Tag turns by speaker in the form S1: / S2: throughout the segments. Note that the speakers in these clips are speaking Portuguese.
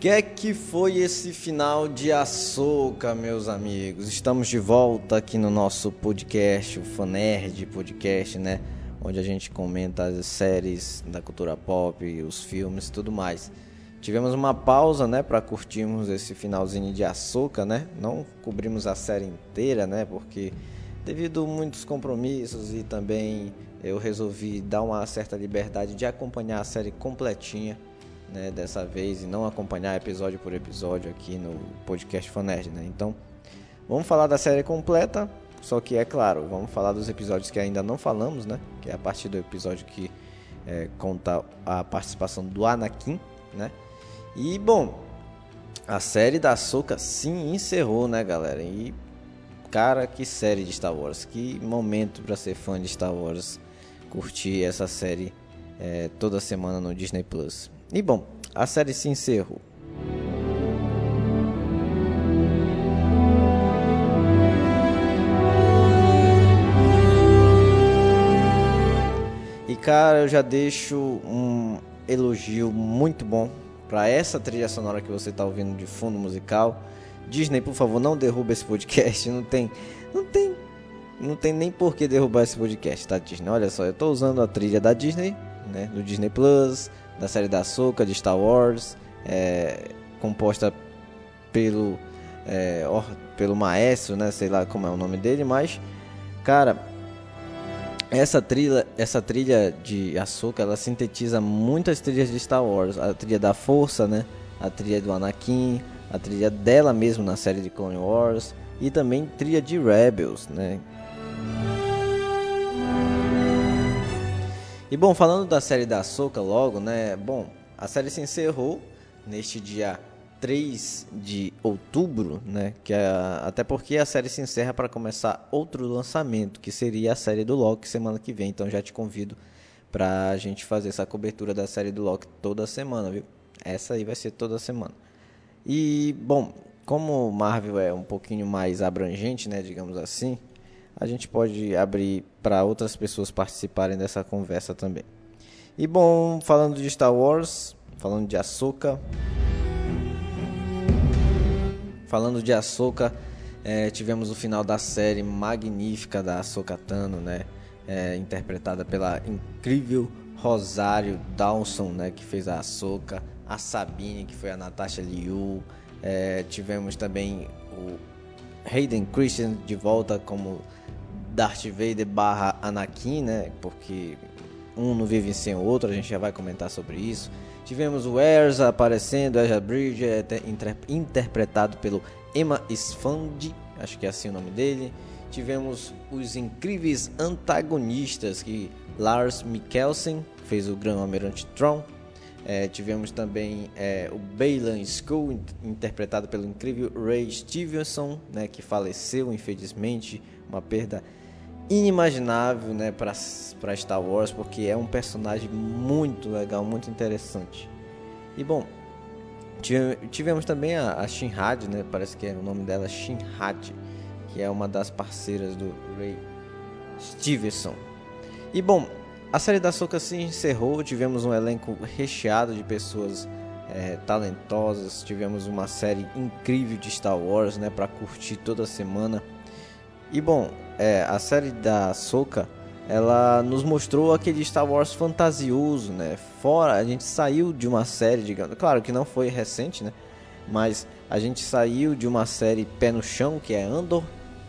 S1: que é que foi esse final de açúcar, meus amigos? Estamos de volta aqui no nosso podcast, o Fanerd Podcast, né? Onde a gente comenta as séries da cultura pop, os filmes e tudo mais. Tivemos uma pausa, né, para curtirmos esse finalzinho de açúcar, né? Não cobrimos a série inteira, né? Porque devido a muitos compromissos e também eu resolvi dar uma certa liberdade de acompanhar a série completinha né, dessa vez e não acompanhar episódio por episódio aqui no podcast Fanerd, né? Então, vamos falar da série completa, só que é claro, vamos falar dos episódios que ainda não falamos, né? Que é a partir do episódio que é, conta a participação do Anakin, né? E bom, a série da Soca sim encerrou, né, galera? E cara, que série de Star Wars, que momento para ser fã de Star Wars, curtir essa série é, toda semana no Disney Plus. E bom, a série se encerrou. E cara, eu já deixo um elogio muito bom para essa trilha sonora que você está ouvindo de fundo musical. Disney, por favor, não derruba esse podcast. Não tem, não tem, não tem nem por que derrubar esse podcast, tá Disney? Olha só, eu estou usando a trilha da Disney, né, do Disney Plus, da série da Soca, de Star Wars, é, composta pelo é, or, pelo maestro, né? Sei lá como é o nome dele, mas cara, essa trilha, essa trilha de Ahsoka, ela sintetiza muitas trilhas de Star Wars, a trilha da Força, né? A trilha do Anakin, a trilha dela mesmo na série de Clone Wars e também trilha de Rebels, né? E bom, falando da série da Soca logo, né? Bom, a série se encerrou neste dia 3 de outubro, né? Que é, até porque a série se encerra para começar outro lançamento, que seria a série do Loki semana que vem. Então já te convido para a gente fazer essa cobertura da série do Loki toda semana, viu? Essa aí vai ser toda semana. E bom, como Marvel é um pouquinho mais abrangente, né, digamos assim, a gente pode abrir para outras pessoas participarem dessa conversa também. E bom, falando de Star Wars, falando de Ahsoka, falando de Ahsoka, é, tivemos o final da série magnífica da Ahsoka Tano, né? É, interpretada pela incrível Rosário Dawson, né? Que fez a Ahsoka, a Sabine, que foi a Natasha Liu. É, tivemos também o Hayden Christian de volta como Darth Vader barra Anakin, né? Porque um não vive sem o outro, a gente já vai comentar sobre isso. Tivemos o Erza aparecendo, Ezra Bridger, inter interpretado pelo Emma Sfandi, acho que é assim o nome dele. Tivemos os incríveis antagonistas que Lars Mikkelsen fez o Grão Almirante Tron. É, tivemos também é, o Baylan Skull, interpretado pelo incrível Ray Stevenson, né, que faleceu infelizmente, uma perda inimaginável né, para Star Wars, porque é um personagem muito legal, muito interessante. E bom, tivemos também a, a Shinhad, né, parece que é o nome dela Shinhad, que é uma das parceiras do Ray Stevenson. E bom, a série da Soca se encerrou, tivemos um elenco recheado de pessoas é, talentosas, tivemos uma série incrível de Star Wars, né, para curtir toda semana. E bom, é, a série da Soca, ela nos mostrou aquele Star Wars fantasioso, né? Fora, a gente saiu de uma série, digamos, claro que não foi recente, né? Mas a gente saiu de uma série pé no chão, que é Andor,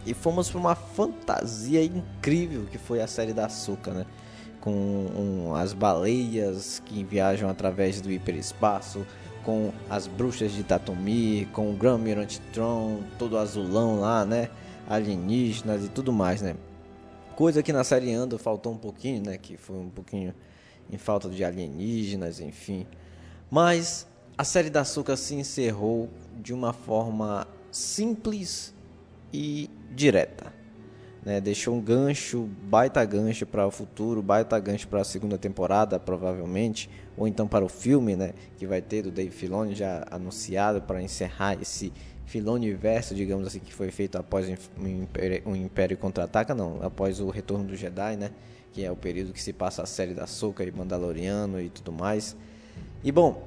S1: e fomos para uma fantasia incrível que foi a série da Soca, né? Com um, as baleias que viajam através do hiperespaço, com as bruxas de Tatooine, com o Grand Mirante Tron, todo azulão lá, né? alienígenas e tudo mais, né? Coisa que na série Andor faltou um pouquinho, né? Que foi um pouquinho em falta de alienígenas, enfim. Mas a série da Açúcar se encerrou de uma forma simples e direta. Né? Deixou um gancho, baita gancho para o futuro, baita gancho para a segunda temporada, provavelmente, ou então para o filme, né? Que vai ter do Dave Filoni já anunciado para encerrar esse filoniverso, digamos assim, que foi feito após o Império, Império Contra-Ataca, não, após o Retorno do Jedi, né? Que é o período que se passa a série da Soca e Mandaloriano e tudo mais. E bom,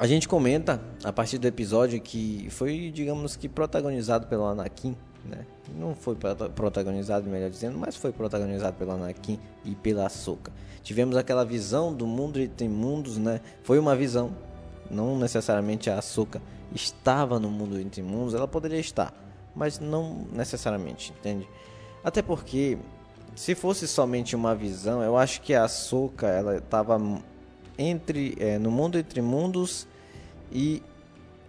S1: A gente comenta a partir do episódio que foi, digamos que, protagonizado pelo Anakin, né? Não foi protagonizado, melhor dizendo, mas foi protagonizado pelo Anakin e pela Ahsoka. Tivemos aquela visão do mundo entre mundos, né? Foi uma visão, não necessariamente a Ahsoka estava no mundo entre mundos, ela poderia estar, mas não necessariamente, entende? Até porque se fosse somente uma visão, eu acho que a Ahsoka ela estava entre é, no mundo entre mundos e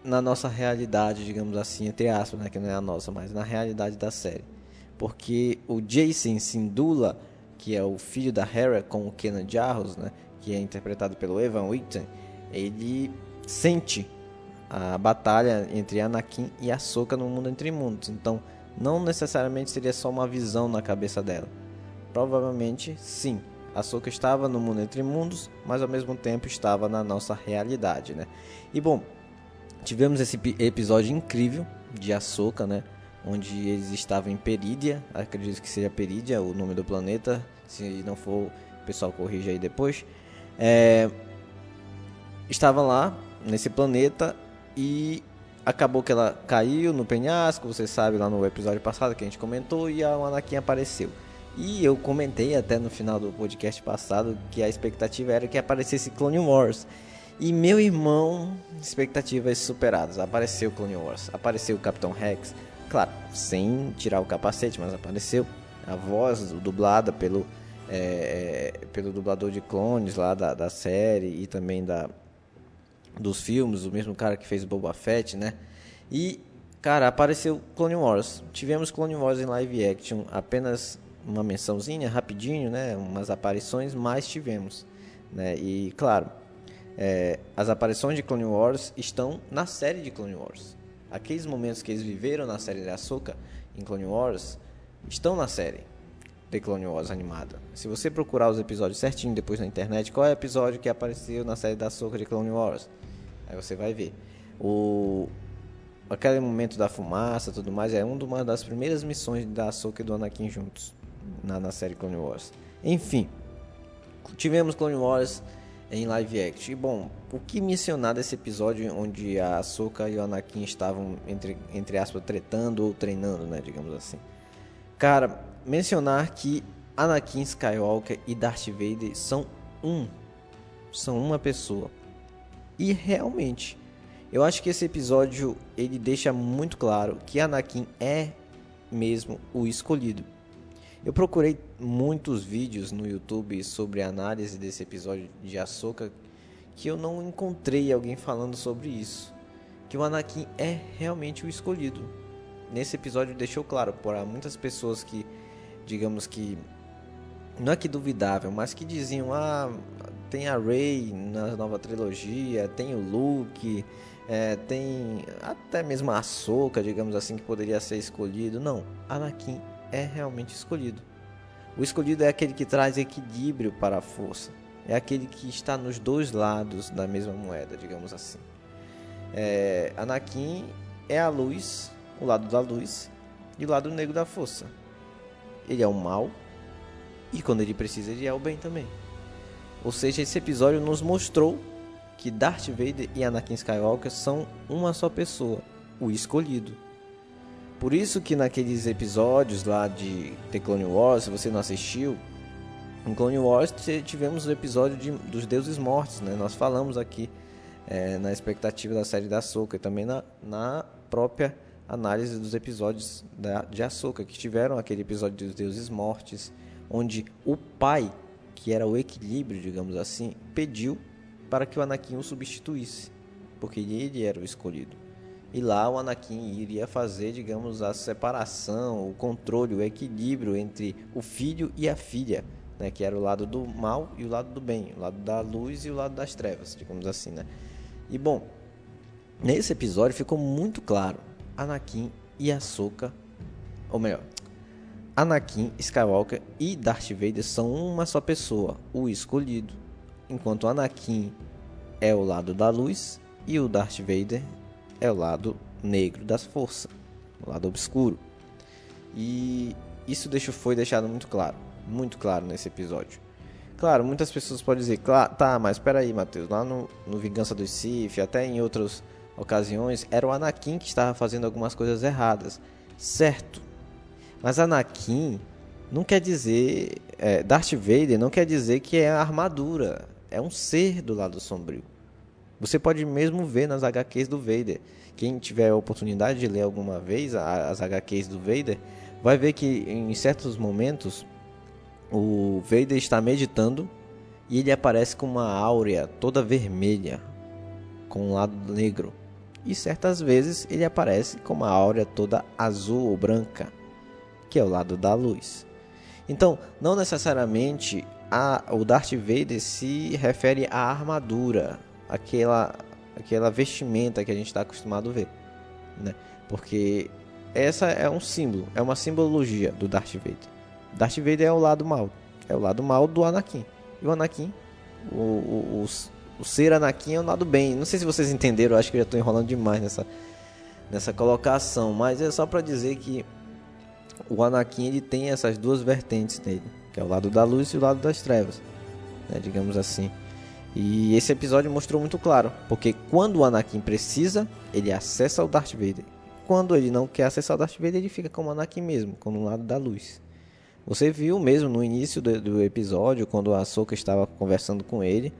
S1: na nossa realidade, digamos assim, entre aspas, né, que não é a nossa, mas na realidade da série. Porque o Jason Sindula, que é o filho da Hera com o Kenan Jarros, né, que é interpretado pelo Evan Whitten, ele sente a batalha entre Anakin e Ahsoka no mundo entre mundos. Então, não necessariamente seria só uma visão na cabeça dela. Provavelmente, sim, Ahsoka estava no mundo entre mundos, mas ao mesmo tempo estava na nossa realidade, né? E bom, tivemos esse episódio incrível de Ahsoka, né? Onde eles estavam em Perídia, acredito que seja Perídia o nome do planeta, se não for, o pessoal corrige aí depois. É... Estava lá, nesse planeta, e acabou que ela caiu no penhasco, você sabe lá no episódio passado que a gente comentou, e a Anakin apareceu. E eu comentei até no final do podcast passado que a expectativa era que aparecesse Clone Wars. E meu irmão, expectativas superadas. Apareceu Clone Wars, apareceu o Capitão Rex. Claro, sem tirar o capacete, mas apareceu a voz dublada pelo, é, pelo dublador de clones lá da, da série e também da, dos filmes, o mesmo cara que fez Boba Fett, né? E, cara, apareceu Clone Wars. Tivemos Clone Wars em live action apenas uma mençãozinha rapidinho, né? Umas aparições, mas tivemos, né? E claro, é, as aparições de Clone Wars estão na série de Clone Wars. Aqueles momentos que eles viveram na série de Ahsoka em Clone Wars estão na série de Clone Wars animada. Se você procurar os episódios certinho depois na internet, qual é o episódio que apareceu na série da Ahsoka de Clone Wars? Aí você vai ver. O aquele momento da fumaça, tudo mais, é uma das primeiras missões da Ahsoka e do Anakin juntos na, na série Clone Wars. Enfim, tivemos Clone Wars em live action. E bom, o que mencionar desse episódio onde a Ahsoka e o Anakin estavam, entre, entre aspas, tretando ou treinando, né, digamos assim. Cara, mencionar que Anakin Skywalker e Darth Vader são um, são uma pessoa. E realmente, eu acho que esse episódio ele deixa muito claro que Anakin é mesmo o escolhido. Eu procurei muitos vídeos no YouTube sobre a análise desse episódio de Ahsoka que eu não encontrei alguém falando sobre isso. Que o Anakin é realmente o escolhido. Nesse episódio deixou claro para muitas pessoas que, digamos que, não é que duvidavam, mas que diziam: ah, tem a Rey na nova trilogia, tem o Luke, é, tem até mesmo a Ahsoka, digamos assim, que poderia ser escolhido. Não, Anakin é realmente escolhido. O escolhido é aquele que traz equilíbrio para a força. É aquele que está nos dois lados da mesma moeda, digamos assim. É, Anakin é a luz, o lado da luz, e o lado negro da força. Ele é o mal, e quando ele precisa, ele é o bem também. Ou seja, esse episódio nos mostrou que Darth Vader e Anakin Skywalker são uma só pessoa, o escolhido. Por isso que naqueles episódios lá de The Clone Wars, se você não assistiu, em Clone Wars tivemos o episódio de, dos deuses mortos, né? Nós falamos aqui é, na expectativa da série da Ahsoka e também na, na própria análise dos episódios da, de Ahsoka, que tiveram aquele episódio dos deuses mortos, onde o pai, que era o equilíbrio, digamos assim, pediu para que o Anakin o substituísse, porque ele era o escolhido. E lá o Anakin iria fazer, digamos, a separação, o controle, o equilíbrio entre o filho e a filha, né? Que era o lado do mal e o lado do bem, o lado da luz e o lado das trevas, digamos assim, né? E bom, nesse episódio ficou muito claro, Anakin e Ahsoka, ou melhor, Anakin, Skywalker e Darth Vader são uma só pessoa, o escolhido. Enquanto Anakin é o lado da luz e o Darth Vader é o lado negro das forças, o lado obscuro. E isso deixou, foi deixado muito claro, muito claro nesse episódio. Claro, muitas pessoas podem dizer, claro, tá, mas espera aí, Matheus, lá no, no Vingança dos Sith, até em outras ocasiões, era o Anakin que estava fazendo algumas coisas erradas. Certo. Mas Anakin não quer dizer. É, Darth Vader não quer dizer que é a armadura. É um ser do lado sombrio. Você pode mesmo ver nas HQs do Vader. Quem tiver a oportunidade de ler alguma vez as HQs do Vader, vai ver que em certos momentos o Vader está meditando e ele aparece com uma áurea toda vermelha, com um lado negro. E certas vezes ele aparece com uma áurea toda azul ou branca, que é o lado da luz. Então, não necessariamente a, o Darth Vader se refere à armadura, aquela, aquela vestimenta que a gente está acostumado a ver, né? Porque essa é um símbolo, é uma simbologia do Darth Vader. Darth Vader é o lado mal, é o lado mal do Anakin. E o Anakin, o, o, o, o ser Anakin é o lado bem. Não sei se vocês entenderam, acho que eu já estou enrolando demais nessa, nessa colocação, mas é só para dizer que o Anakin ele tem essas duas vertentes nele, que é o lado da luz e o lado das trevas, né, digamos assim. E esse episódio mostrou muito claro, porque quando o Anakin precisa, ele acessa o Darth Vader. Quando ele não quer acessar o Darth Vader, ele fica como o Anakin mesmo, como o lado da luz. Você viu mesmo no início do, do episódio, quando a Ahsoka estava conversando com ele,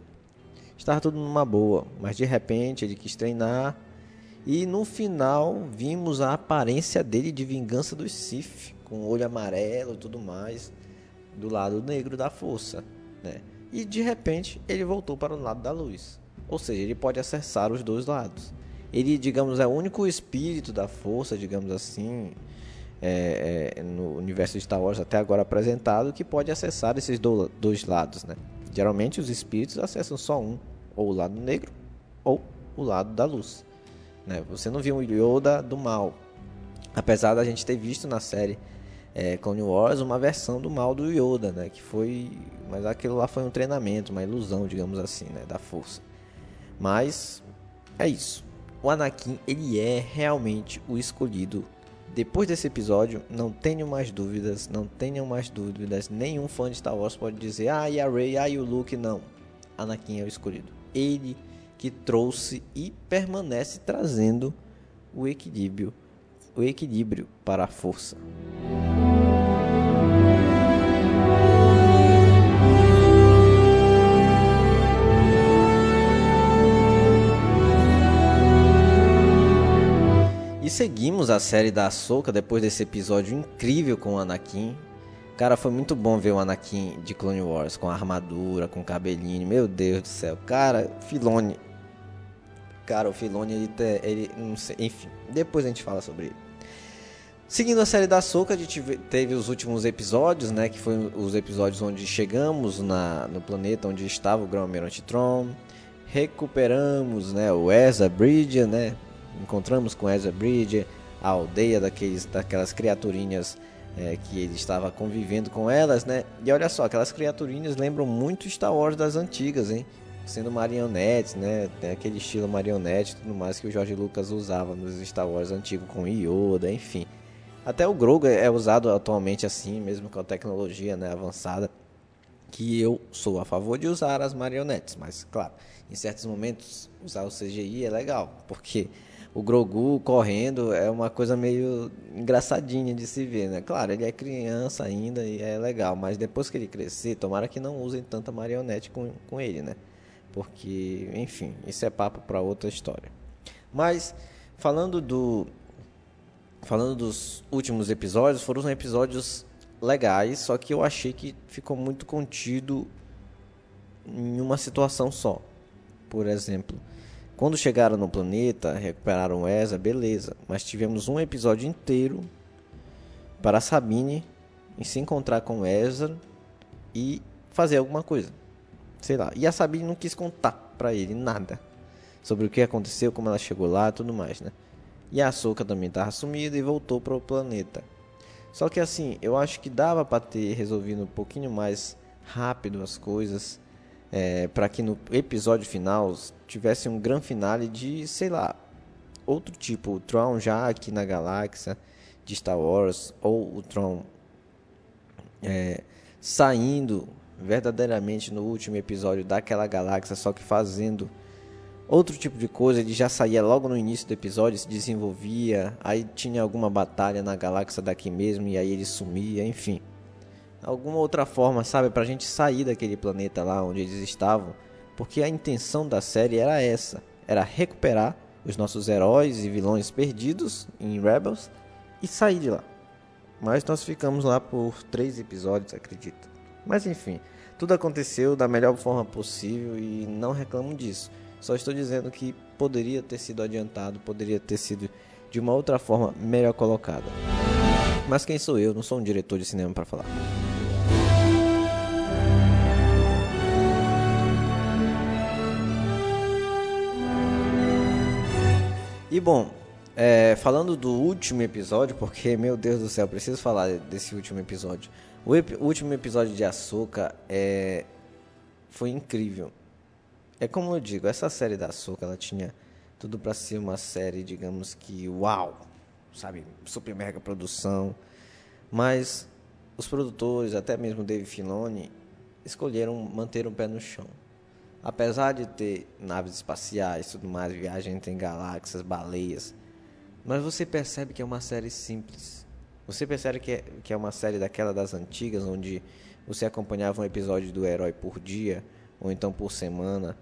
S1: estava tudo numa boa, mas de repente ele quis treinar e no final vimos a aparência dele de vingança dos Sith, com olho amarelo e tudo mais, do lado negro da força, né? E de repente ele voltou para o lado da luz. Ou seja, ele pode acessar os dois lados. Ele, digamos, é o único espírito da força, digamos assim, é, é, no universo de Star Wars até agora apresentado, que pode acessar esses do, dois lados, né? Geralmente os espíritos acessam só um, ou o lado negro, ou o lado da luz. Né? Você não viu o Yoda do mal. Apesar da gente ter visto na série é, Clone Wars uma versão do mal do Yoda, né? Que foi, mas aquilo lá foi um treinamento, uma ilusão, digamos assim, né? Da força. Mas é isso. O Anakin ele é realmente o escolhido. Depois desse episódio, não tenho mais dúvidas, não tenham mais dúvidas. Nenhum fã de Star Wars pode dizer, ah, e a Rey, ah, e o Luke, não. Anakin é o escolhido. Ele que trouxe e permanece trazendo o equilíbrio, o equilíbrio para a força. Seguimos a série da Ahsoka depois desse episódio incrível com o Anakin. Cara, foi muito bom ver o Anakin de Clone Wars com a armadura, com o cabelinho. Meu Deus do céu. Cara, Filone, Cara, o Filoni, ele, ele não sei, enfim, depois a gente fala sobre ele. Seguindo a série da Soca, a gente teve os últimos episódios, né, que foram os episódios onde chegamos na, no planeta onde estava o Grão-Almirante Tron, recuperamos, né, o Ezra Bridger, né, encontramos com Ezra Bridger, a aldeia daqueles, daquelas criaturinhas é, que ele estava convivendo com elas, né, e olha só, aquelas criaturinhas lembram muito Star Wars das antigas, hein, sendo marionetes, né? Tem aquele estilo marionete e tudo mais que o George Lucas usava nos Star Wars antigos com Yoda, enfim. Até o Grogu é usado atualmente assim, mesmo com a tecnologia né, avançada, que eu sou a favor de usar as marionetes, mas claro, em certos momentos usar o CGI é legal, porque o Grogu correndo é uma coisa meio engraçadinha de se ver, né? Claro, ele é criança ainda e é legal, mas depois que ele crescer, tomara que não usem tanta marionete com, com ele, né? porque, enfim, isso é papo para outra história. Mas falando do falando dos últimos episódios, foram episódios legais, só que eu achei que ficou muito contido em uma situação só. Por exemplo, quando chegaram no planeta, recuperaram Esa, beleza, mas tivemos um episódio inteiro para Sabine se encontrar com Ezra e fazer alguma coisa. Sei lá. E a Sabine não quis contar pra ele nada. Sobre o que aconteceu, como ela chegou lá tudo mais, né? E a Soka também tava sumida e voltou pro planeta. Só que assim, eu acho que dava para ter resolvido um pouquinho mais rápido as coisas. É, para que no episódio final tivesse um grande finale de, sei lá, outro tipo. O Tron já aqui na galáxia de Star Wars. Ou o Tron é, saindo verdadeiramente no último episódio daquela galáxia, só que fazendo outro tipo de coisa. Ele já saía logo no início do episódio, se desenvolvia, aí tinha alguma batalha na galáxia daqui mesmo e aí ele sumia, enfim. Alguma outra forma, sabe, pra gente sair daquele planeta lá onde eles estavam, porque a intenção da série era essa, era recuperar os nossos heróis e vilões perdidos em Rebels e sair de lá. Mas nós ficamos lá por três episódios, acredito. Mas enfim, tudo aconteceu da melhor forma possível e não reclamo disso. Só estou dizendo que poderia ter sido adiantado, poderia ter sido de uma outra forma melhor colocada. Mas quem sou eu? Não sou um diretor de cinema para falar. E bom, é, falando do último episódio, porque meu Deus do céu, preciso falar desse último episódio. O, ep último episódio de Açúcar é, foi incrível. É como eu digo, essa série da Açúcar, ela tinha tudo para ser uma série, digamos que uau, sabe, super mega produção, mas os produtores, até mesmo Dave Filoni, escolheram manter o pé no chão. Apesar de ter naves espaciais, tudo mais, viagem entre galáxias, baleias, mas você percebe que é uma série simples. Você percebe que é, que é uma série daquela das antigas, onde você acompanhava um episódio do herói por dia, ou então por semana,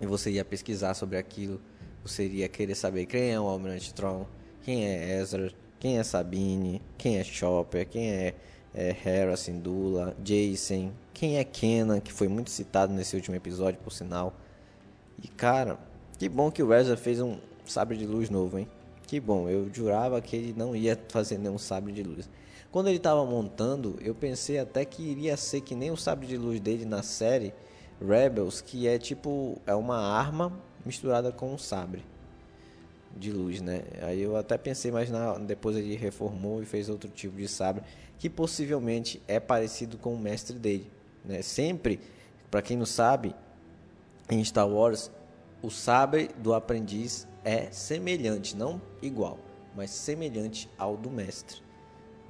S1: e você ia pesquisar sobre aquilo, você iria querer saber quem é o Almirante Tron, quem é Ezra, quem é Sabine, quem é Chopper, quem é, é Hera Syndulla, Jason, quem é Kenan, que foi muito citado nesse último episódio, por sinal. E cara, que bom que o Ezra fez um sabre de luz novo, hein? Que bom, eu jurava que ele não ia fazer nenhum sabre de luz. Quando ele estava montando, eu pensei até que iria ser que nem o sabre de luz dele na série, Rebels, que é tipo é uma arma misturada com um sabre de luz, né? Aí eu até pensei, mas na, depois ele reformou e fez outro tipo de sabre que possivelmente é parecido com o mestre dele, né? Sempre, para quem não sabe, em Star Wars o sabre do aprendiz é semelhante, não igual, mas semelhante ao do mestre.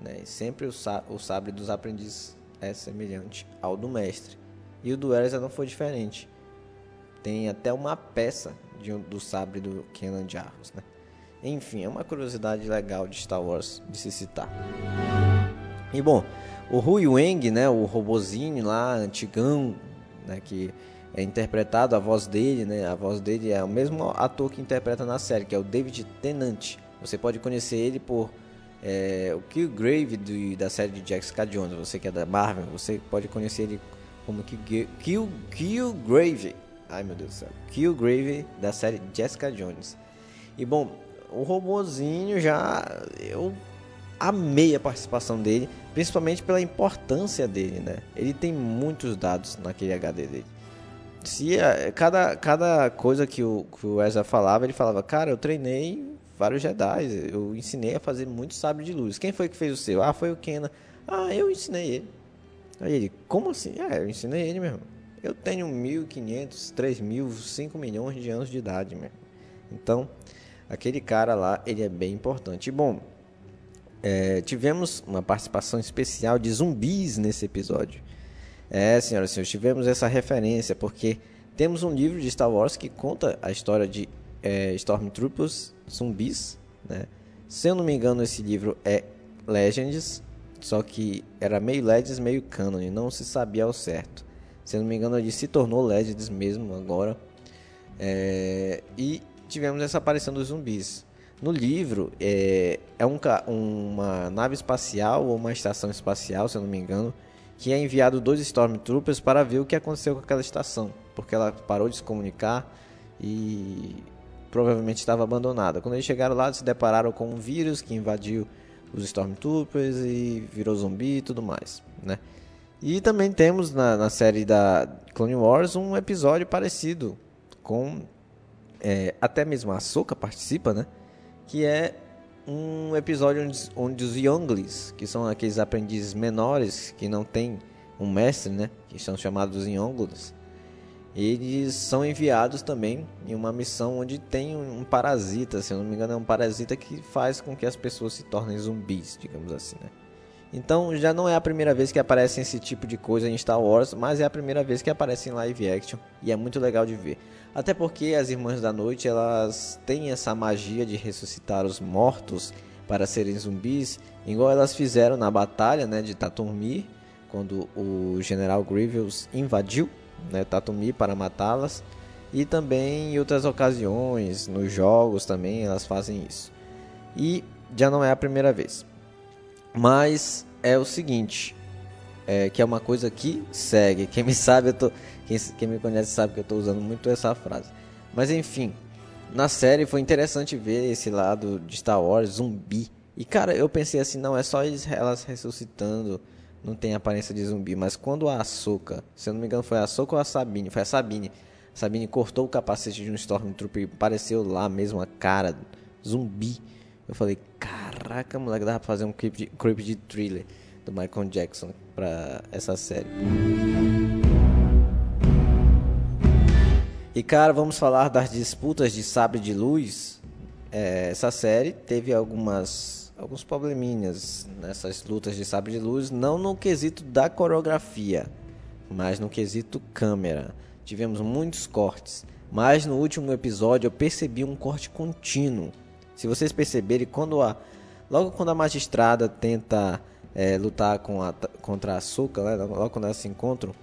S1: Né? Sempre o, o sabre dos aprendizes é semelhante ao do mestre. E o do Elsa não foi diferente. Tem até uma peça de, do sabre do Kenan Jarrus, né? Enfim, é uma curiosidade legal de Star Wars de se citar. E bom, o Hui Wang, né, o robozinho lá, antigão, né, que é interpretado, a voz dele, né, a voz dele é o mesmo ator que interpreta na série, que é o David Tennant. Você pode conhecer ele por é, o Killgrave do, da série de Jessica Jones, você que é da Marvel, você pode conhecer ele como Kill, Kill, Killgrave. Ai meu Deus do céu. Killgrave da série Jessica Jones. E bom, o robozinho já eu amei a participação dele, principalmente pela importância dele, né? Ele tem muitos dados naquele HD dele. Se a, cada, cada coisa que o, que o Ezra falava, ele falava, cara, eu treinei vários Jedi, eu ensinei a fazer muito sabre de luz. Quem foi que fez o seu? Ah, foi o Kenan. Ah, eu ensinei ele. Aí ele, como assim? É, eu ensinei ele mesmo. Eu tenho 1.500, 3.000, 5 milhões de anos de idade mesmo. Então, aquele cara lá, ele é bem importante. bom, é, tivemos uma participação especial de zumbis nesse episódio. É, senhoras e senhores, tivemos essa referência porque temos um livro de Star Wars que conta a história de é, Stormtroopers zumbis, né? Se eu não me engano, esse livro é Legends, só que era meio Legends, meio Canon, e não se sabia ao certo. Se não me engano, ele se tornou Legends mesmo agora. É, e tivemos essa aparição dos zumbis. No livro, é, é um, uma nave espacial ou uma estação espacial, se não me engano, que é enviado dois Stormtroopers para ver o que aconteceu com aquela estação, porque ela parou de se comunicar e provavelmente estava abandonada. Quando eles chegaram lá, se depararam com um vírus que invadiu os Stormtroopers e virou zumbi e tudo mais, né? E também temos na, na série da Clone Wars um episódio parecido com é, até mesmo a Soka participa, né? Que é um episódio onde, onde os Younglings, que são aqueles aprendizes menores que não têm um mestre, né? Que são chamados Younglings, eles são enviados também em uma missão onde tem um parasita, se eu não me engano, é um parasita que faz com que as pessoas se tornem zumbis, digamos assim, né? Então já não é a primeira vez que aparece esse tipo de coisa em Star Wars, mas é a primeira vez que aparece em live action e é muito legal de ver. Até porque as Irmãs da Noite elas têm essa magia de ressuscitar os mortos para serem zumbis, igual elas fizeram na batalha né, de Tatumir, quando o General Grievous invadiu né, Tatumir para matá-las. E também em outras ocasiões, nos jogos também elas fazem isso. E já não é a primeira vez. Mas é o seguinte, é, que é uma coisa que segue. Quem me sabe, tô, quem, quem me conhece sabe que eu estou usando muito essa frase. Mas enfim, na série foi interessante ver esse lado de Star Wars zumbi. E cara, eu pensei assim, não é só elas ressuscitando, não tem aparência de zumbi, mas quando a Ahsoka, se eu não me engano foi a Ahsoka ou a Sabine, foi a Sabine. Sabine cortou o capacete de um Stormtrooper e pareceu lá mesmo a cara zumbi. Eu falei, caraca, moleque, dava pra fazer um clipe de, de thriller do Michael Jackson pra essa série. E cara, vamos falar das disputas de sabre de luz. É, essa série teve algumas alguns probleminhas nessas lutas de sabre de luz, não no quesito da coreografia, mas no quesito câmera. Tivemos muitos cortes, mas no último episódio eu percebi um corte contínuo se vocês perceberem, quando a, logo quando a magistrada tenta é, lutar com a, contra a açúcar, né, logo quando elas se encontram,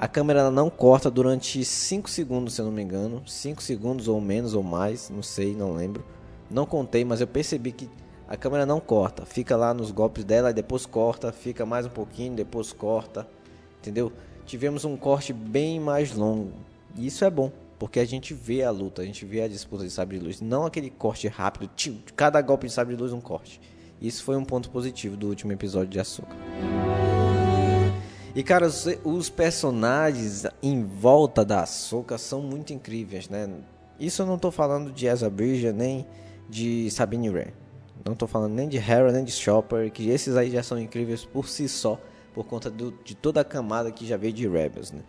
S1: a câmera não corta durante 5 segundos, se eu não me engano. 5 segundos ou menos ou mais, não sei, não lembro. Não contei, mas eu percebi que a câmera não corta. Fica lá nos golpes dela e depois corta, fica mais um pouquinho, depois corta. Entendeu? Tivemos um corte bem mais longo. E isso é bom. Porque a gente vê a luta, a gente vê a disputa de sabre de luz, não aquele corte rápido, tio, cada golpe de sabre de luz um corte. Isso foi um ponto positivo do último episódio de Açúcar. E cara, os, os personagens em volta da Açúcar são muito incríveis, né? Isso eu não estou falando de Ezra Bridger nem de Sabine Wren. Não estou falando nem de Hera nem de Chopper, que esses aí já são incríveis por si só, por conta do, de toda a camada que já veio de Rebels, né?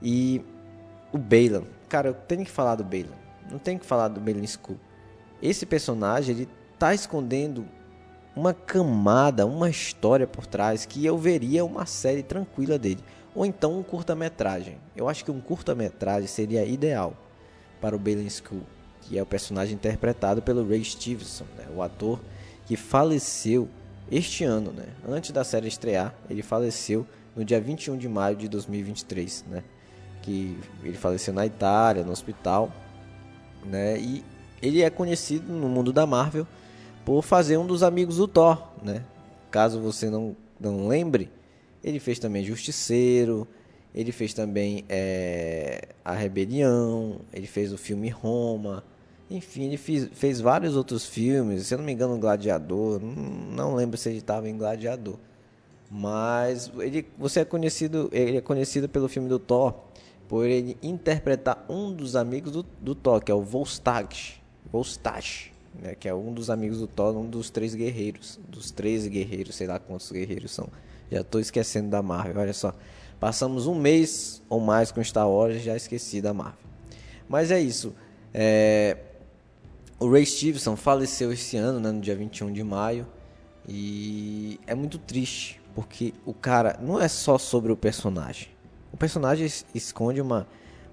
S1: E o Balan. Cara, eu tenho que falar do Balan. Não tenho que falar do Balan Skull. Esse personagem, ele tá escondendo uma camada, uma história por trás que eu veria uma série tranquila dele. Ou então um curta-metragem. Eu acho que um curta-metragem seria ideal para o Balan Skull, que é o personagem interpretado pelo Ray Stevenson, né? o ator que faleceu este ano, né? Antes da série estrear, ele faleceu no dia 21 de maio de 2023, né? Que ele faleceu na Itália, no hospital, né? E ele é conhecido no mundo da Marvel por fazer um dos amigos do Thor, né? Caso você não, não lembre, ele fez também Justiceiro, ele fez também é, A Rebelião, ele fez o filme Roma, enfim, ele fez, fez vários outros filmes, se eu não me engano, Gladiador, não, lembro se ele estava em Gladiador. Mas ele, você é conhecido, ele é conhecido pelo filme do Thor, por ele interpretar um dos amigos do, do Thor, que é o Volstagg, Volstagg, né, que é um dos amigos do Thor, um dos três guerreiros, dos três guerreiros, sei lá quantos guerreiros são. Já estou esquecendo da Marvel, olha só. Passamos um mês ou mais com Star Wars já esqueci da Marvel. Mas é isso. É... O Ray Stevenson faleceu esse ano, né, no dia 21 de maio. E é muito triste, porque o cara não é só sobre o personagem. O personagem esconde uma,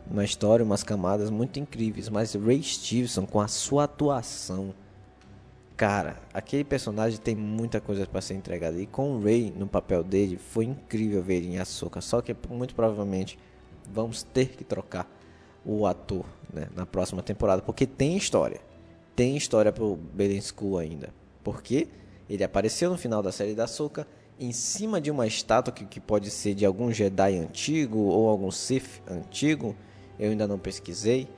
S1: uma história, umas camadas muito incríveis, mas Ray Stevenson com a sua atuação, cara, aquele personagem tem muita coisa para ser entregada. E com o Ray no papel dele foi incrível ver em Ahsoka, só que muito provavelmente vamos ter que trocar o ator né, na próxima temporada, porque tem história, tem história pro Belen School ainda, porque ele apareceu no final da série da Ahsoka em cima de uma estátua que, que pode ser de algum Jedi antigo ou algum Sith antigo. Eu ainda não pesquisei,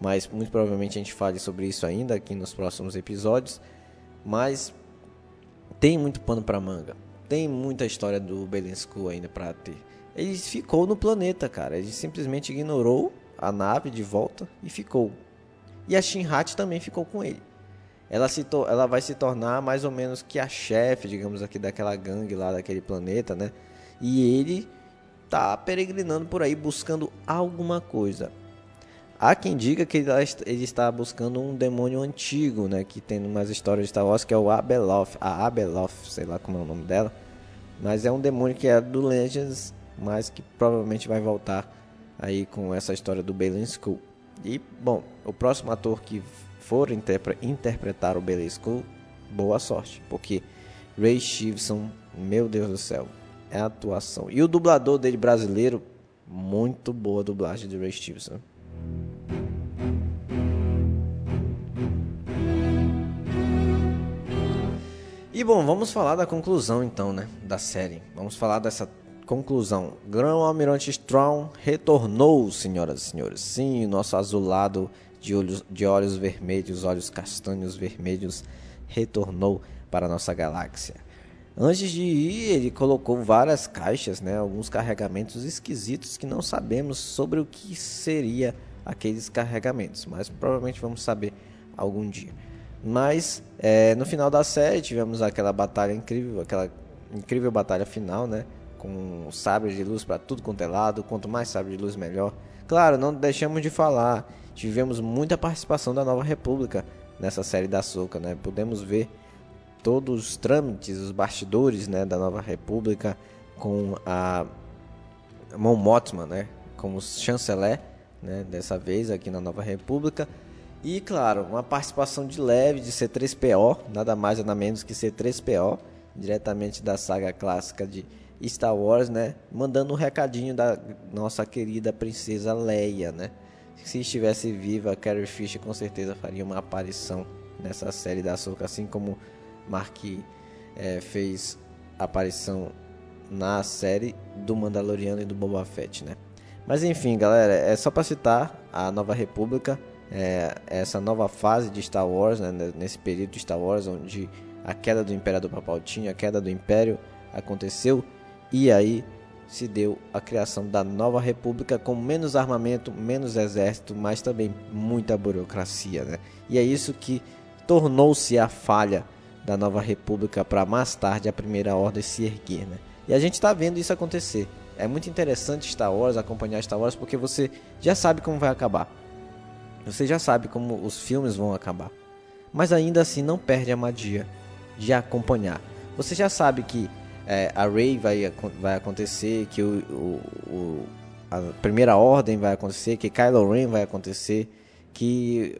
S1: mas muito provavelmente a gente fale sobre isso ainda aqui nos próximos episódios. Mas tem muito pano para manga. Tem muita história do Belensku ainda para ter. Ele ficou no planeta, cara. Ele simplesmente ignorou a nave de volta e ficou. E a Shinhat também ficou com ele ela, se ela vai se tornar mais ou menos que a chefe, digamos aqui, daquela gangue lá daquele planeta, né? E ele tá peregrinando por aí buscando alguma coisa. Há quem diga que ele está buscando um demônio antigo, né? Que tem umas histórias de Star Wars que é o Abeloth, a Abeloth, sei lá como é o nome dela, Mas é um demônio que é do Legends, mas que provavelmente vai voltar aí com essa história do Balen School. E, bom, o próximo ator que for interpre interpretar o School, boa sorte, porque Ray Stevenson, meu Deus do céu, é a atuação. E o dublador dele brasileiro, muito boa a dublagem de Ray Stevenson. E bom, vamos falar da conclusão então, né, da série. Vamos falar dessa conclusão. Grão Almirante Strong retornou, senhoras e senhores. Sim, o nosso azulado de olhos, de olhos vermelhos, olhos castanhos vermelhos, retornou para nossa galáxia. Antes de ir, ele colocou várias caixas, né, alguns carregamentos esquisitos que não sabemos sobre o que seria aqueles carregamentos, mas provavelmente vamos saber algum dia. Mas é, no final da série tivemos aquela batalha incrível, aquela incrível batalha final, né? Com sabres de luz para tudo quanto é lado. Quanto mais sabre de luz, melhor. Claro, não deixamos de falar. Tivemos muita participação da Nova República nessa série da Soca, né? Podemos ver todos os trâmites, os bastidores, né, da Nova República com a Mon né, como chanceler, né, dessa vez aqui na Nova República. E claro, uma participação de leve de C3PO, nada mais nada menos que C3PO, diretamente da saga clássica de Star Wars, né? Mandando um recadinho da nossa querida princesa Leia, né? Se estivesse viva, Carrie Fisher com certeza faria uma aparição nessa série da Ahsoka, assim como Mark é, fez aparição na série do Mandaloriano e do Boba Fett, né? Mas enfim, galera, é só para citar a Nova República é, essa nova fase de Star Wars, né, nesse período de Star Wars, onde a queda do Imperador Palpatine, a queda do Império aconteceu e aí se deu a criação da Nova República com menos armamento, menos exército, mas também muita burocracia, né? E é isso que tornou-se a falha da Nova República para mais tarde a Primeira Ordem se erguer, né? E a gente está vendo isso acontecer. É muito interessante Star Wars, acompanhar Star Wars, porque você já sabe como vai acabar. Você já sabe como os filmes vão acabar. Mas ainda assim não perde a magia de acompanhar. Você já sabe que é, a Rey vai, vai acontecer, que o, o, o, a primeira ordem vai acontecer, que Kylo Ren vai acontecer, que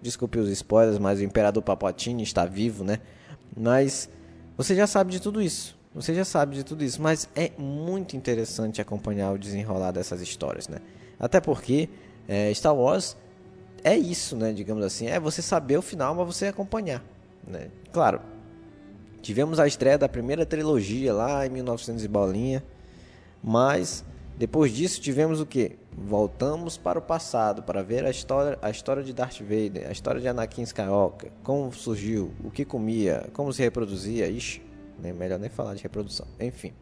S1: desculpe os spoilers, mas o Imperador Palpatine está vivo, né? Mas você já sabe de tudo isso. Você já sabe de tudo isso, mas é muito interessante acompanhar o desenrolar dessas histórias, né? Até porque é, Star Wars é isso, né? Digamos assim, é você saber o final, mas você acompanhar, né? Claro, tivemos a estreia da primeira trilogia lá em 1900 e bolinha, mas depois disso tivemos o que? Voltamos para o passado para ver a história, a história de Darth Vader, a história de Anakin Skywalker, como surgiu, o que comia, como se reproduzia, ixi, nem melhor nem falar de reprodução, enfim.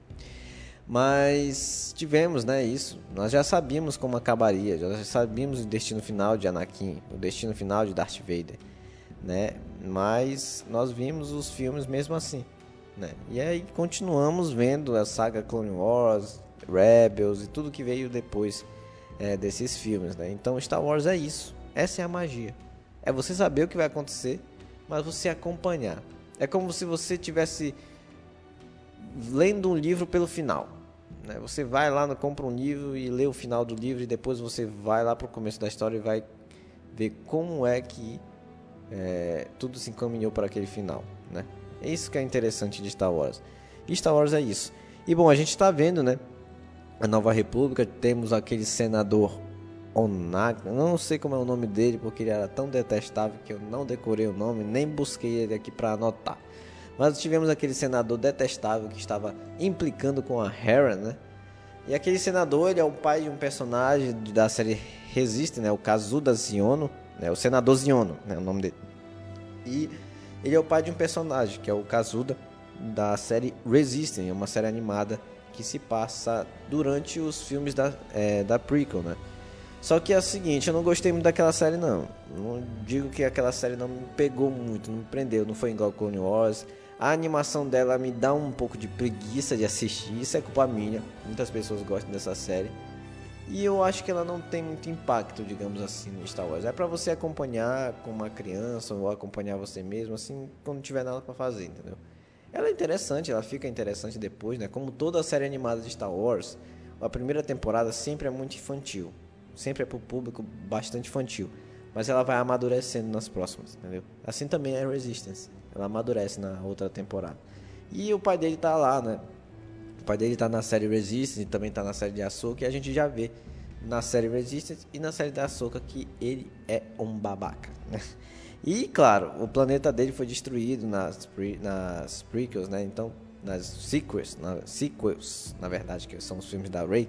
S1: Mas tivemos, né, isso. Nós já sabíamos como acabaria, já sabíamos o destino final de Anakin, o destino final de Darth Vader, né? Mas nós vimos os filmes mesmo assim, né? E aí continuamos vendo a saga Clone Wars, Rebels e tudo que veio depois é, desses filmes, né? Então Star Wars é isso. Essa é a magia. É você saber o que vai acontecer, mas você acompanhar. É como se você tivesse lendo um livro pelo final. Né? Você vai lá, compra um livro e lê o final do livro e depois você vai lá para o começo da história e vai ver como é que é, tudo se encaminhou para aquele final. Né? É isso que é interessante de Star Wars. E Star Wars é isso. E bom, a gente está vendo, né? A Nova República, temos aquele senador Onaga, não sei como é o nome dele, porque ele era tão detestável que eu não decorei o nome, nem busquei ele aqui para anotar. Mas tivemos aquele senador detestável que estava implicando com a Hera, né? E aquele senador, ele é o pai de um personagem da série Resiste, né? O Kazuda Ziono, né? O senador Ziono, né? O nome dele. E ele é o pai de um personagem, que é o Kazuda, da série Resisting, uma série animada que se passa durante os filmes da, é, da prequel, né? Só que é o seguinte, eu não gostei muito daquela série não. Não digo que aquela série não me pegou muito, não me prendeu, não foi igual Clone Wars. A animação dela me dá um pouco de preguiça de assistir, isso é culpa minha. Muitas pessoas gostam dessa série. E eu acho que ela não tem muito impacto, digamos assim, no Star Wars. É para você acompanhar com uma criança ou acompanhar você mesmo, assim, quando tiver nada para fazer, entendeu? ela é interessante, ela fica interessante depois, né? Como toda a série animada de Star Wars, a primeira temporada sempre é muito infantil, sempre é para o público bastante infantil, mas ela vai amadurecendo nas próximas, entendeu? Assim também é Resistance, ela amadurece na outra temporada. E o pai dele tá lá, né? Pai dele tá na série Resistance e também tá na série de Ahsoka e a gente já vê na série Resistance e na série da Ahsoka que ele é um babaca, né? E, claro, o planeta dele foi destruído nas, pre, nas prequels, né? Então, nas sequels, na, sequels, na verdade, que são os filmes da Rey.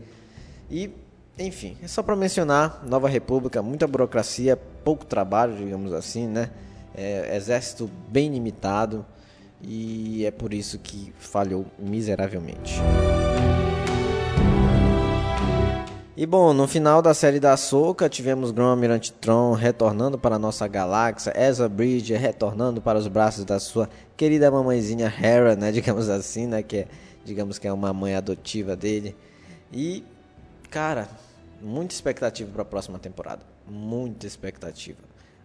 S1: E, enfim, é só para mencionar, Nova República, muita burocracia, pouco trabalho, digamos assim, né? É, exército bem limitado e é por isso que falhou miseravelmente. E bom, no final da série da Soca, tivemos Grão Almirante Tron retornando para a nossa galáxia, Ezra Bridger retornando para os braços da sua querida mamãezinha Hera, né, digamos assim, né, que é, digamos que é uma mãe adotiva dele. E cara, muita expectativa para a próxima temporada, muita expectativa.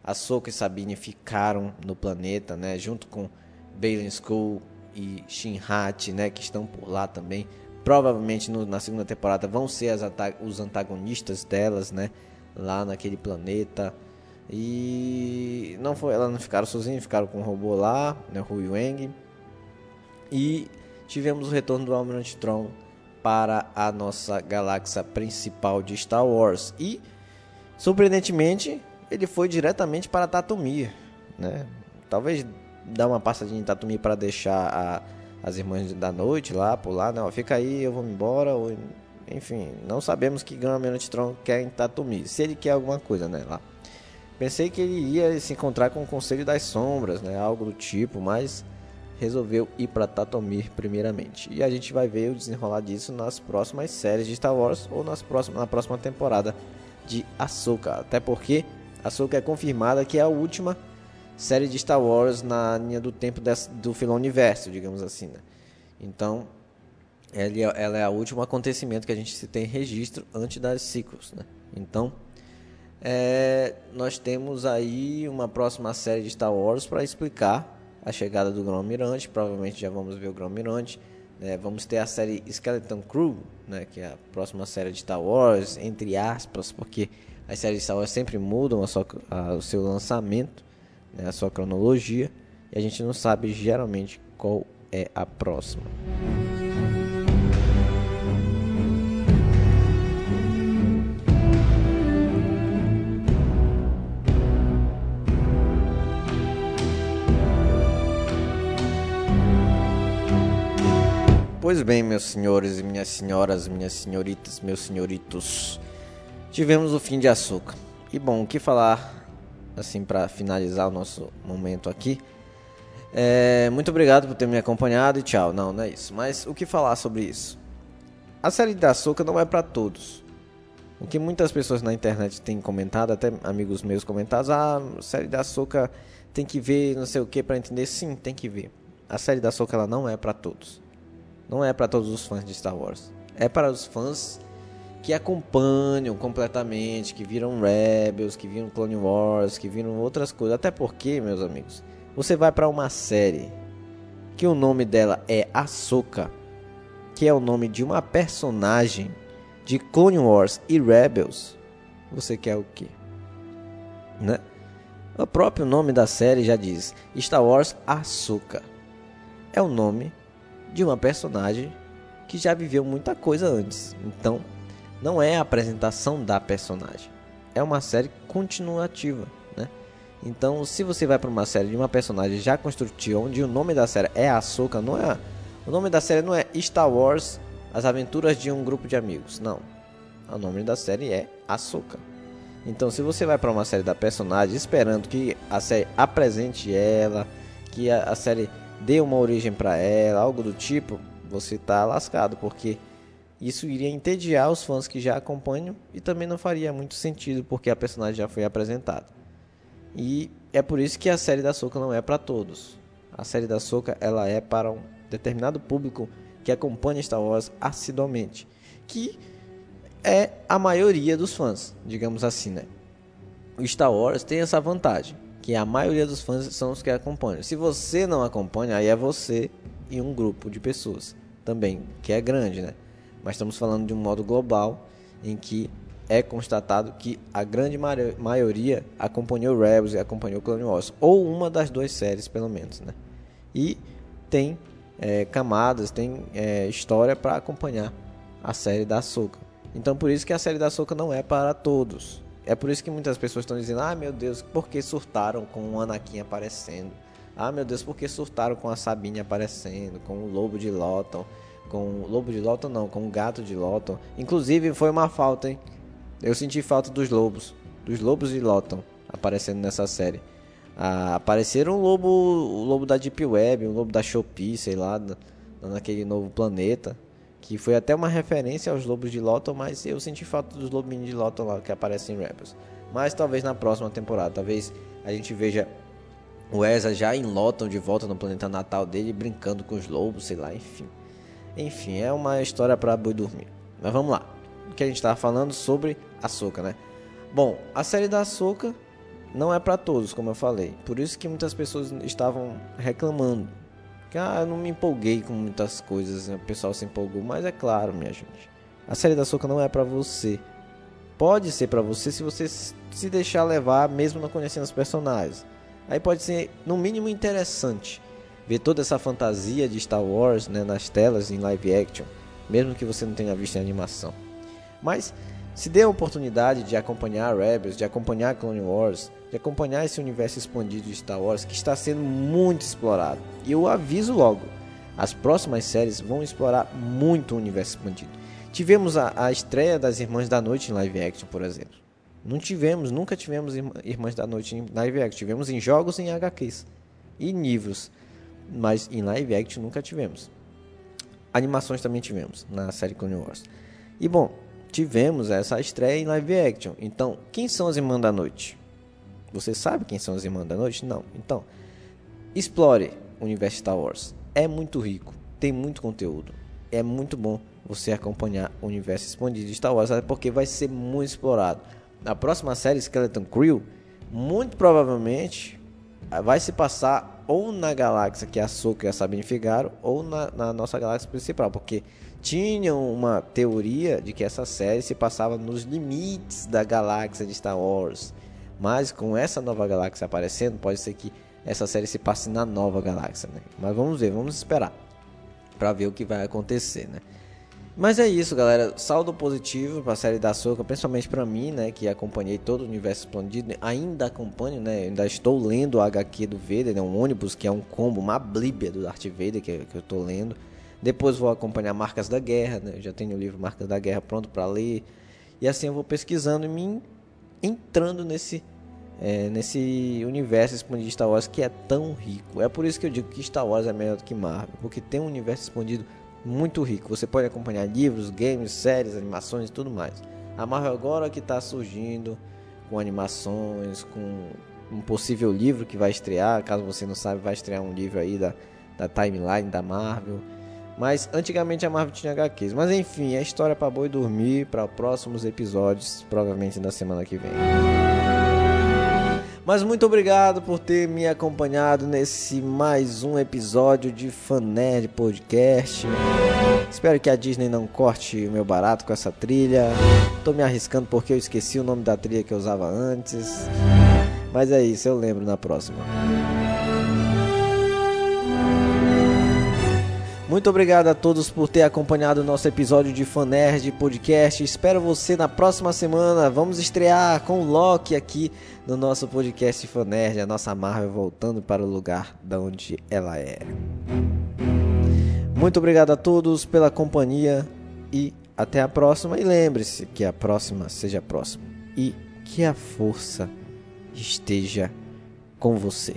S1: A Soca e Sabine ficaram no planeta, né, junto com Bailen School e Shinhat, né, que estão por lá também provavelmente no, na segunda temporada vão ser os antagonistas delas, né? Lá naquele planeta. E não foi, elas não ficaram sozinhas, ficaram com o robô lá, né? Hui Wang. E tivemos o retorno do Almirante Tron para a nossa galáxia principal de Star Wars. E surpreendentemente, ele foi diretamente para Tatooine, né? Talvez dar uma passadinha em Tatooine para deixar a as irmãs da noite lá, por lá, não, fica aí, eu vou embora, ou, enfim, não sabemos que Almirante Tron quer em Tatooine, se ele quer alguma coisa, né, lá. Pensei que ele ia se encontrar com o Conselho das Sombras, né, algo do tipo, mas resolveu ir para Tatomir primeiramente. E a gente vai ver o desenrolar disso nas próximas séries de Star Wars ou nas próximas, na próxima temporada de Ahsoka. Até porque Ahsoka é confirmada que é a última série de Star Wars na linha do tempo desse, do filão universo, digamos assim. Né? Então, ela, é, ela é o último acontecimento que a gente tem registro antes das sequels. Né? Então, é, nós temos aí uma próxima série de Star Wars para explicar a chegada do Grão Mirante. Provavelmente já vamos ver o Grão Mirante. Né? Vamos ter a série Skeleton Crew, né? que é a próxima série de Star Wars, entre aspas, porque as séries de Star Wars sempre mudam a sua, a, o seu lançamento né, a sua cronologia, e a gente não sabe geralmente qual é a próxima. Pois bem, meus senhores e minhas senhoras, minhas senhoritas, meus senhoritos, tivemos o fim de açúcar. E bom, o que falar assim para finalizar o nosso momento aqui. É, muito obrigado por ter me acompanhado e tchau. Não, não é isso. Mas o que falar sobre isso? A série da Açúcar não é para todos. O que muitas pessoas na internet têm comentado, até amigos meus comentados, ah, a série da Açúcar tem que ver não sei o que para entender. Sim, tem que ver. A série da Açúcar ela não é para todos. Não é para todos os fãs de Star Wars. É para os fãs que acompanham completamente, que viram Rebels, que viram Clone Wars, que viram outras coisas. Até porque, meus amigos, você vai para uma série que o nome dela é Ahsoka, que é o nome de uma personagem de Clone Wars e Rebels. Você quer o quê? Né? O próprio nome da série já diz: Star Wars Ahsoka. É o nome de uma personagem que já viveu muita coisa antes. Então, não é a apresentação da personagem. É uma série continuativa, né? Então, se você vai para uma série de uma personagem já construtiva, onde o nome da série é Ahsoka, não é o nome da série não é Star Wars: As Aventuras de um Grupo de Amigos. Não. O nome da série é Ahsoka. Então, se você vai para uma série da personagem esperando que a série apresente ela, que a, a série dê uma origem para ela, algo do tipo, você tá lascado, porque isso iria entediar os fãs que já acompanham e também não faria muito sentido porque a personagem já foi apresentada. E é por isso que a série da Soca não é para todos. A série da Soca ela é para um determinado público que acompanha Star Wars assiduamente, que é a maioria dos fãs, digamos assim, né? O Star Wars tem essa vantagem, que a maioria dos fãs são os que acompanham. Se você não acompanha, aí é você e um grupo de pessoas também, que é grande, né? Mas estamos falando de um modo global em que é constatado que a grande maioria acompanhou Rebels e acompanhou Clone Wars, ou uma das duas séries, pelo menos, né? E tem é, camadas, tem é, história para acompanhar a série da Ahsoka. Então, por isso que a série da Ahsoka não é para todos. É por isso que muitas pessoas estão dizendo: ah, meu Deus, por que surtaram com o Anakin aparecendo? Ah, meu Deus, por que surtaram com a Sabine aparecendo, com o Lobo de Lothon, com o Lobo de Lothon não, com o Gato de Lothon. Inclusive foi uma falta, hein? Eu senti falta dos lobos, dos lobos de Lothon aparecendo nessa série. Ah, apareceram o lobo, o lobo da Deep Web, o lobo da Shopee, sei lá, naquele novo planeta, que foi até uma referência aos lobos de Lothon, mas eu senti falta dos lobinhos de Lothon lá que aparecem em Rebels. Mas talvez na próxima temporada, talvez a gente veja o Ezra já em Lothon de volta no planeta natal dele, brincando com os lobos, sei lá, enfim. Enfim, é uma história para boi dormir. Mas vamos lá. O que a gente estava falando sobre a Soca, né? Bom, a série da Soca não é para todos, como eu falei. Por isso que muitas pessoas estavam reclamando. Ah, eu não me empolguei com muitas coisas, né? o pessoal se empolgou, mas é claro, minha gente. A série da Soca não é para você. Pode ser para você se você se deixar levar, mesmo não conhecendo os personagens. Aí pode ser no mínimo interessante ver toda essa fantasia de Star Wars, né, nas telas em live action, mesmo que você não tenha visto em animação. Mas se dê a oportunidade de acompanhar Rebels, de acompanhar Clone Wars, de acompanhar esse universo expandido de Star Wars que está sendo muito explorado. E eu aviso logo, as próximas séries vão explorar muito o universo expandido. Tivemos a, a estreia das Irmãs da Noite em live action, por exemplo. Não tivemos, nunca tivemos Irmãs da Noite em live action. Tivemos em jogos em HQs e livros, mas em live action nunca tivemos. Animações também tivemos na série Clone Wars. E bom, tivemos essa estreia em live action. Então, quem são as Irmãs da Noite? Você sabe quem são as Irmãs da Noite? Não. Então, explore o universo Star Wars. É muito rico, tem muito conteúdo. É muito bom você acompanhar o universo expandido de Star Wars, porque vai ser muito explorado. Na próxima série Skeleton Crew, muito provavelmente vai se passar ou na galáxia que a Soka e a Sabine Figaro, ou na, na nossa galáxia principal, porque tinham uma teoria de que essa série se passava nos limites da galáxia de Star Wars. Mas com essa nova galáxia aparecendo, pode ser que essa série se passe na nova galáxia, né? Mas vamos ver, vamos esperar para ver o que vai acontecer, né? Mas é isso, galera. Saldo positivo para a série da Soca, principalmente para mim, né, que acompanhei todo o universo expandido. Ainda acompanho, né? Ainda estou lendo o HQ do Vader, né, um ônibus que é um combo, uma blíbia do Darth Vader que, que eu estou lendo. Depois vou acompanhar Marcas da Guerra, né? Eu já tenho o livro Marcas da Guerra pronto para ler. E assim eu vou pesquisando e me entrando nesse é, nesse universo expandido de Star Wars que é tão rico. É por isso que eu digo que Star Wars é melhor do que Marvel, porque tem um universo expandido muito rico. Você pode acompanhar livros, games, séries, animações e tudo mais. A Marvel agora que está surgindo com animações, com um possível livro que vai estrear. Caso você não sabe, vai estrear um livro aí da, da timeline da Marvel. Mas antigamente a Marvel tinha HQs. Mas enfim, é história para boi dormir para próximos episódios, provavelmente na semana que vem. Mas muito obrigado por ter me acompanhado nesse mais um episódio de Fanerd Podcast. Espero que a Disney não corte o meu barato com essa trilha. Tô me arriscando porque eu esqueci o nome da trilha que eu usava antes. Mas é isso, eu lembro na próxima. Muito obrigado a todos por ter acompanhado o nosso episódio de Fanerd Podcast. Espero você na próxima semana. Vamos estrear com Loki aqui no nosso podcast Fanerd, a nossa Marvel voltando para o lugar de onde ela é. Muito obrigado a todos pela companhia e até a próxima. E lembre-se que a próxima seja a próxima e que a força esteja com você.